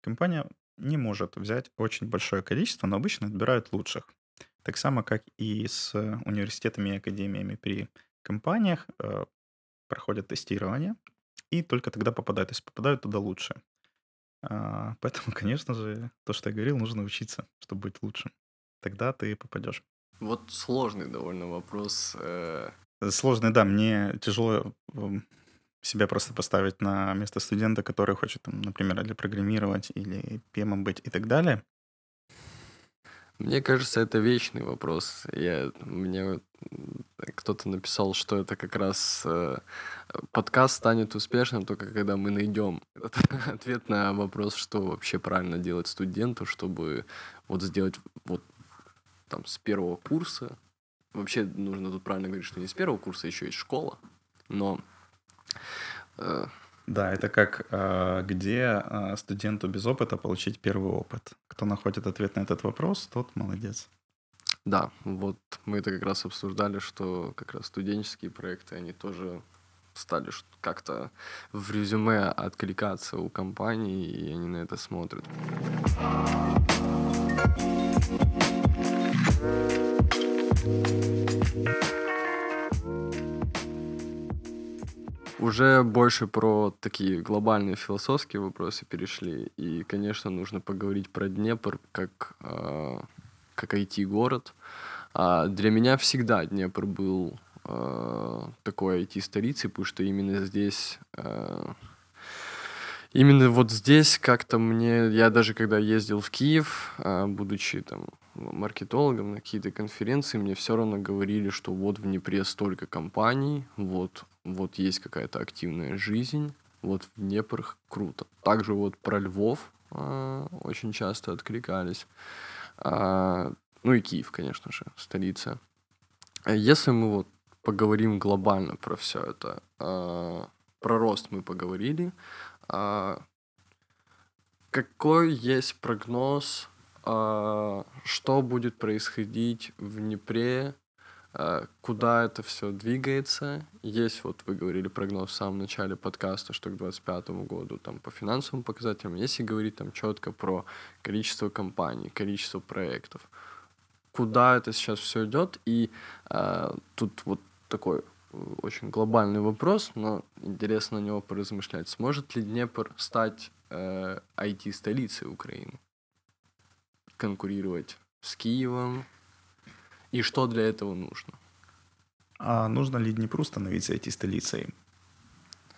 Компания не может взять очень большое количество, но обычно отбирают лучших. Так само, как и с университетами и академиями при компаниях э, проходят тестирование, и только тогда попадают, то есть попадают туда лучше. А, поэтому, конечно же, то, что я говорил, нужно учиться, чтобы быть лучшим. Тогда ты попадешь. Вот сложный довольно вопрос. Э. Сложный, да. Мне тяжело себя просто поставить на место студента, который хочет, там, например, или программировать, или пемом быть и так далее. Мне кажется, это вечный вопрос. Я, мне кто-то написал, что это как раз э, подкаст станет успешным только когда мы найдем ответ на вопрос, что вообще правильно делать студенту, чтобы вот сделать вот там с первого курса. Вообще нужно тут правильно говорить, что не с первого курса, еще есть школа, но да, это как э, где э, студенту без опыта получить первый опыт. Кто находит ответ на этот вопрос, тот молодец. Да, вот мы это как раз обсуждали, что как раз студенческие проекты, они тоже стали как-то в резюме откликаться у компаний, и они на это смотрят. Уже больше про такие глобальные философские вопросы перешли. И, конечно, нужно поговорить про Днепр как, э, как IT-город. А для меня всегда Днепр был э, такой IT-столицей, потому что именно здесь... Э, именно вот здесь как-то мне... Я даже когда ездил в Киев, э, будучи там маркетологом на какие-то конференции, мне все равно говорили, что вот в Днепре столько компаний, вот вот есть какая-то активная жизнь, вот в Днепр круто. Также вот про Львов а, очень часто откликались. А, ну и Киев, конечно же, столица. Если мы вот поговорим глобально про все это, а, про рост мы поговорили, а, какой есть прогноз, что будет происходить в Днепре Э, куда это все двигается. Есть, вот вы говорили прогноз в самом начале подкаста, что к 2025 году там по финансовым показателям, если говорить там четко про количество компаний, количество проектов, куда это сейчас все идет, и э, тут вот такой э, очень глобальный вопрос, но интересно на него поразмышлять. Сможет ли Днепр стать э, IT-столицей Украины? Конкурировать с Киевом, и что для этого нужно? А нужно ли Днепру становиться IT-столицей?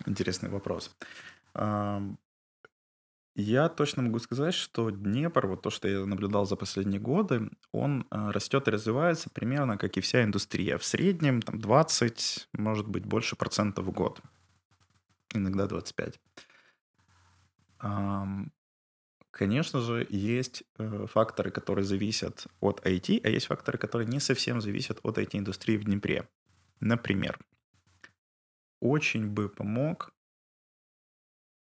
Интересный вопрос. Я точно могу сказать, что Днепр, вот то, что я наблюдал за последние годы, он а, растет и развивается примерно как и вся индустрия. В среднем там, 20, может быть, больше процентов в год. Иногда 25. Конечно же, есть э, факторы, которые зависят от IT, а есть факторы, которые не совсем зависят от IT-индустрии в Днепре. Например, очень бы помог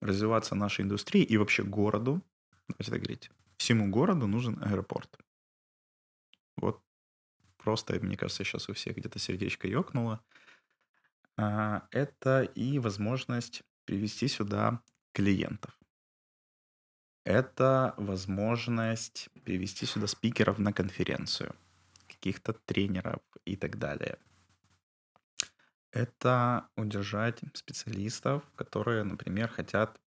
развиваться нашей индустрии и вообще городу, давайте так говорить, всему городу нужен аэропорт. Вот просто, мне кажется, сейчас у всех где-то сердечко ёкнуло. А, это и возможность привести сюда клиентов. Это возможность перевести сюда спикеров на конференцию, каких-то тренеров и так далее. Это удержать специалистов, которые, например, хотят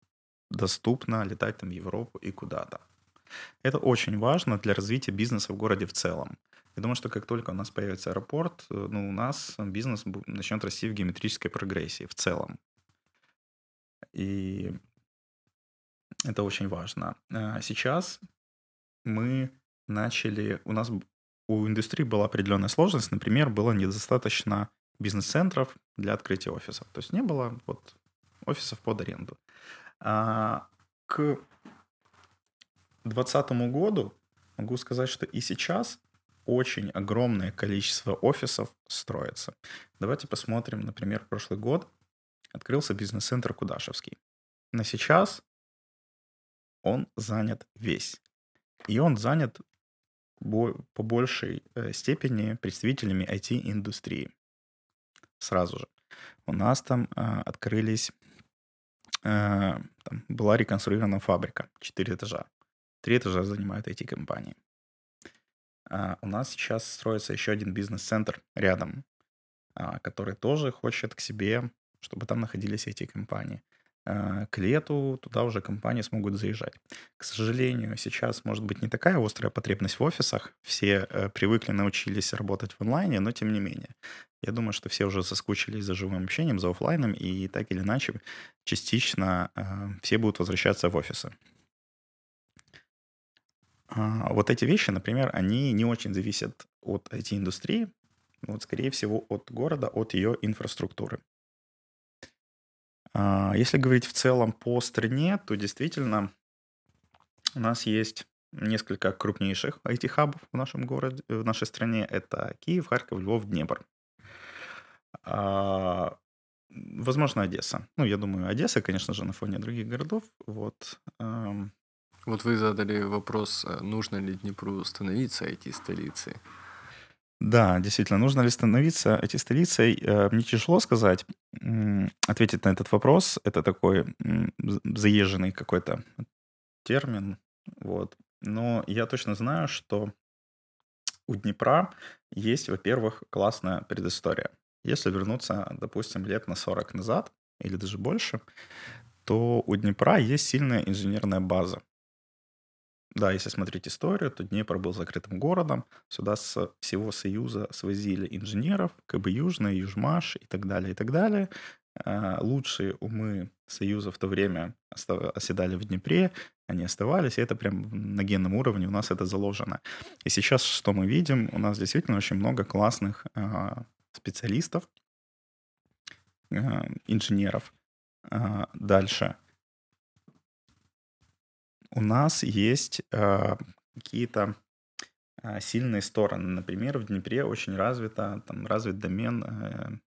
доступно летать там в Европу и куда-то. Это очень важно для развития бизнеса в городе в целом. Я думаю, что как только у нас появится аэропорт, э, ну, у нас бизнес начнет расти в геометрической прогрессии в целом. И это очень важно. А сейчас мы начали... У нас у индустрии была определенная сложность. Например, было недостаточно бизнес-центров для открытия офисов. То есть не было вот офисов под аренду. А к 2020 году могу сказать, что и сейчас очень огромное количество офисов строится. Давайте посмотрим, например, прошлый год открылся бизнес-центр Кудашевский. На сейчас он занят весь. И он занят по большей э, степени представителями IT-индустрии. Сразу же. У нас там э, открылись, э, там была реконструирована фабрика, 4 этажа. Три этажа занимают IT-компании. А у нас сейчас строится еще один бизнес-центр рядом, а, который тоже хочет к себе, чтобы там находились эти компании. А, к лету туда уже компании смогут заезжать. К сожалению, сейчас может быть не такая острая потребность в офисах. Все э, привыкли, научились работать в онлайне, но тем не менее. Я думаю, что все уже соскучились за живым общением, за офлайном, и так или иначе частично э, все будут возвращаться в офисы. А, вот эти вещи, например, они не очень зависят от IT-индустрии, вот, скорее всего, от города, от ее инфраструктуры. А, если говорить в целом по стране, то действительно у нас есть несколько крупнейших IT-хабов в нашем городе, в нашей стране. Это Киев, Харьков, Львов, Днепр. А, возможно, Одесса. Ну, я думаю, Одесса, конечно же, на фоне других городов. Вот. Вот вы задали вопрос, э, нужно ли Днепру становиться IT-столицей. Да, действительно, нужно ли становиться IT-столицей? Э, мне тяжело сказать, ответить на этот вопрос. Это такой заезженный какой-то термин. Вот. Но я точно знаю, что у Днепра есть, во-первых, классная предыстория. Если вернуться, допустим, лет на 40 назад, или даже больше, то у Днепра есть сильная инженерная база. Да, если смотреть историю, то Днепр был закрытым городом. Сюда с всего Союза свозили инженеров, КБ Южный, Южмаш и так далее, и так далее. А, лучшие умы Союза в то время оседали в Днепре, они оставались, и это прям на генном уровне у нас это заложено. И сейчас что мы видим? У нас действительно очень много классных а, специалистов, а, инженеров. Дальше у нас есть э, какие-то э, сильные стороны. Например, в Днепре очень развито, там развит домен э,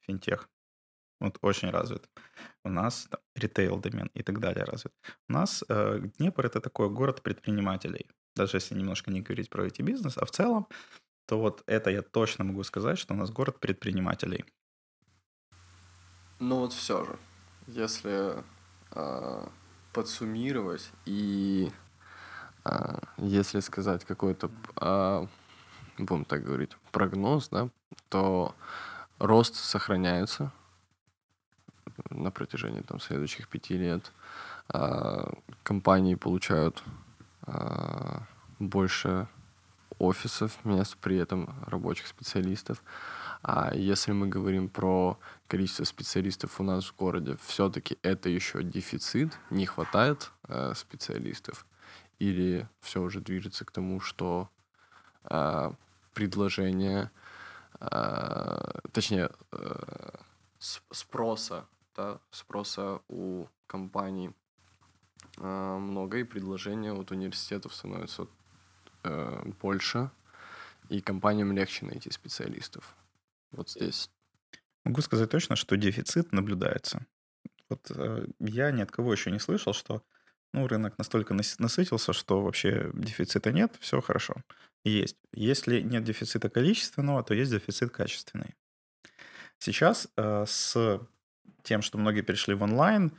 финтех. Вот очень развит. У нас там, ритейл-домен и так далее развит. У нас э, Днепр — это такой город предпринимателей. Даже если немножко не говорить про эти бизнес, а в целом, то вот это я точно могу сказать, что у нас город предпринимателей. Ну вот все же, если э, подсуммировать и а, если сказать какой-то, а, будем так говорить, прогноз, да, то рост сохраняется на протяжении там, следующих пяти лет. А, компании получают а, больше офисов, мест, при этом рабочих специалистов. А если мы говорим про количество специалистов у нас в городе, все-таки это еще дефицит, не хватает э, специалистов, или все уже движется к тому, что э, предложение, э, точнее, э, спроса, да, спроса у компаний э, много, и предложения от университетов становится э, больше, и компаниям легче найти специалистов вот здесь? Могу сказать точно, что дефицит наблюдается. Вот э, я ни от кого еще не слышал, что ну, рынок настолько насытился, что вообще дефицита нет, все хорошо. Есть. Если нет дефицита количественного, то есть дефицит качественный. Сейчас э, с тем, что многие перешли в онлайн,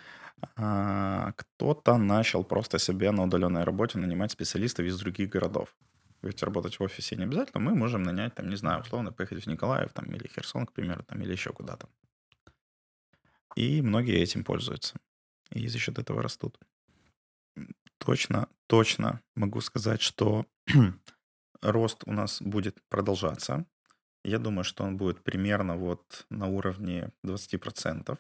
а, кто-то начал просто себе на удаленной работе нанимать специалистов из других городов. Ведь работать в офисе не обязательно. Мы можем нанять, там, не знаю, условно, поехать в Николаев там, или Херсон, к примеру, там, или еще куда-то. И многие этим пользуются. И за счет этого растут. Точно, точно могу сказать, что рост у нас будет продолжаться. Я думаю, что он будет примерно вот на уровне 20%.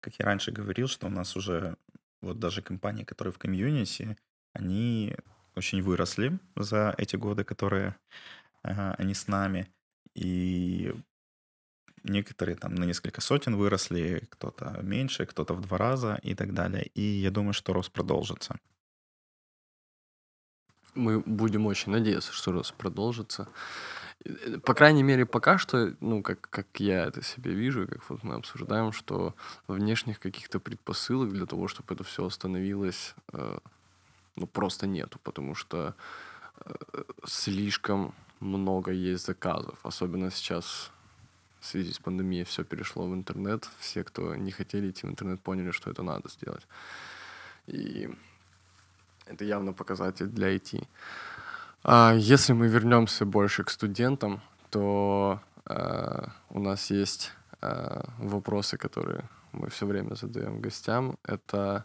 Как я раньше говорил, что у нас уже вот даже компании, которые в комьюнити, они очень выросли за эти годы, которые э, они с нами. И некоторые там на несколько сотен выросли, кто-то меньше, кто-то в два раза и так далее. И я думаю, что рост продолжится. Мы будем очень надеяться, что рост продолжится. По крайней мере, пока что, ну, как, как я это себе вижу, как вот мы обсуждаем, что внешних каких-то предпосылок для того, чтобы это все остановилось, э, ну, просто нету, потому что э, слишком много есть заказов, особенно сейчас в связи с пандемией все перешло в интернет. Все, кто не хотели идти в интернет, поняли, что это надо сделать. И это явно показатель для IT. А если мы вернемся больше к студентам, то э, у нас есть э, вопросы, которые мы все время задаем гостям. Это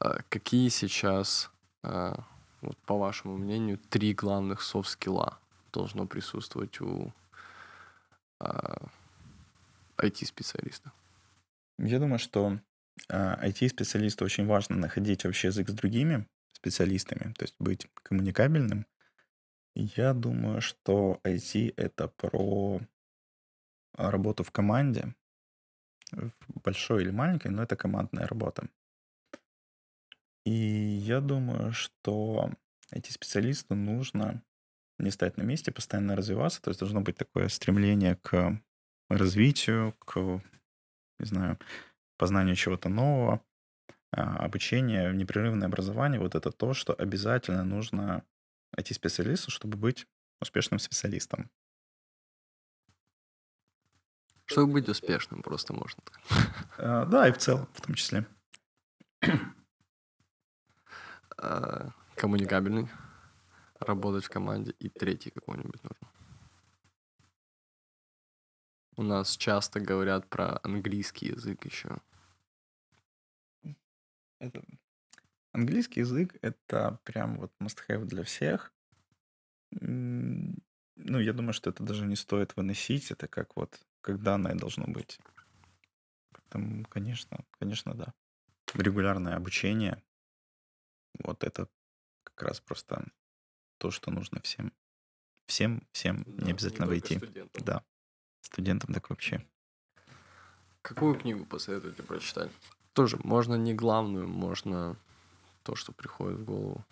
э, какие сейчас, вот, по вашему мнению, три главных софт-скилла должно присутствовать у э, IT-специалиста? Я думаю, что э, IT-специалисту очень важно находить вообще язык с другими специалистами, то есть быть коммуникабельным. Я думаю, что IT — это про работу в команде, большой или маленькой, но это командная работа. И я думаю, что IT-специалисту нужно не стоять на месте, постоянно развиваться, то есть должно быть такое стремление к развитию, к, не знаю, познанию чего-то нового, а, обучение, непрерывное образование, вот это то, что обязательно нужно IT-специалисту, чтобы быть успешным специалистом. Чтобы быть успешным, просто можно. А, да, и в целом, в том числе. А, коммуникабельный, работать в команде, и третий какой-нибудь нужно. У нас часто говорят про английский язык еще. Это... Английский язык — это прям вот must-have для всех. Ну, я думаю, что это даже не стоит выносить. Это как вот, как данное должно быть. Поэтому, конечно, конечно, да. Регулярное обучение. Вот это как раз просто то, что нужно всем. Всем, всем, не Да, обязательно не войти. студентам. Да. Студентам так вообще. Какую книгу посоветуете прочитать? Тоже можно не главную, можно то, что приходит в голову.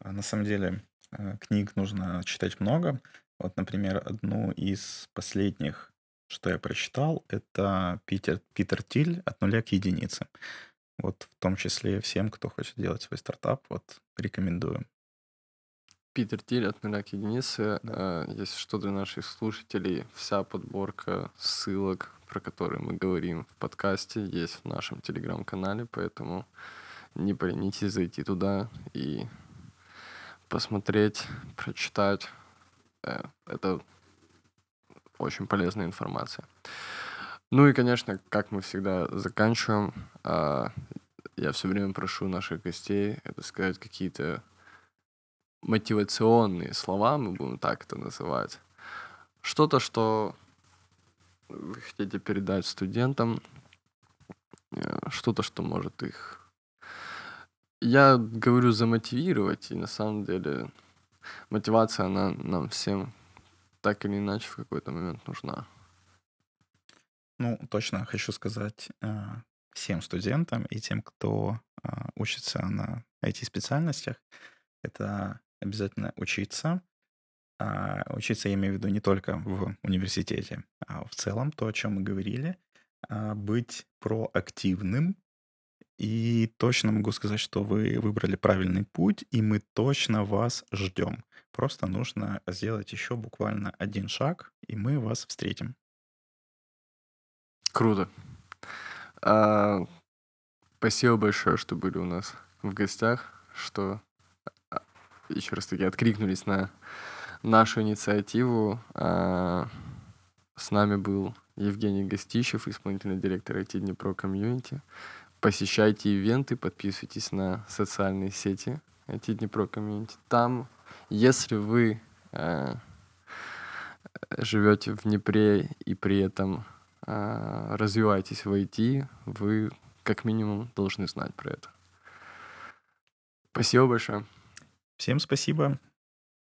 А На самом деле э, книг нужно читать много. Вот, например, одну из последних, что я прочитал, это Питер, Питер Тиль «От нуля к единице». Вот в том числе всем, кто хочет делать свой стартап, вот рекомендую. Питер Тиль от нуля к единице. Э, Если что для наших слушателей, вся подборка ссылок, про которые мы говорим в подкасте, есть в нашем телеграм-канале, поэтому не поленитесь зайти туда и посмотреть, прочитать. Э, Это очень полезная информация. Ну и, конечно, как мы всегда заканчиваем, а, я все время прошу наших гостей это сказать какие-то мотивационные слова, мы будем так это называть. Что-то, что вы хотите передать студентам, э, что-то, что может их... Я говорю замотивировать, и на самом деле мотивация, она нам всем так или иначе в какой-то момент нужна. Ну, точно хочу сказать э, всем студентам и тем, кто э, учится на IT-специальностях, это обязательно учиться. А учиться я имею в виду не только в университете, а в целом то, о чем мы говорили, а, быть проактивным. И точно могу сказать, что вы выбрали правильный путь, и мы точно вас ждем. Просто нужно сделать еще буквально один шаг, и мы вас встретим. Круто. А, Спасибо большое, что были у нас в гостях, что а, еще раз таки откликнулись на нашу инициативу. А, с нами был Евгений Гостищев, исполнительный директор IT Dnipro Community. Посещайте ивенты, подписывайтесь на социальные сети IT Dnipro Community. Там, если вы э, живете в Днепре и при этом развиваетесь в IT, вы как минимум должны знать про это. Спасибо большое. Всем спасибо.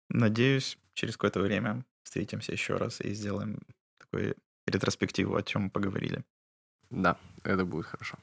Надеюсь, через какое-то время встретимся еще раз и сделаем такой ретроспективу, о чем поговорили. Да, это будет хорошо.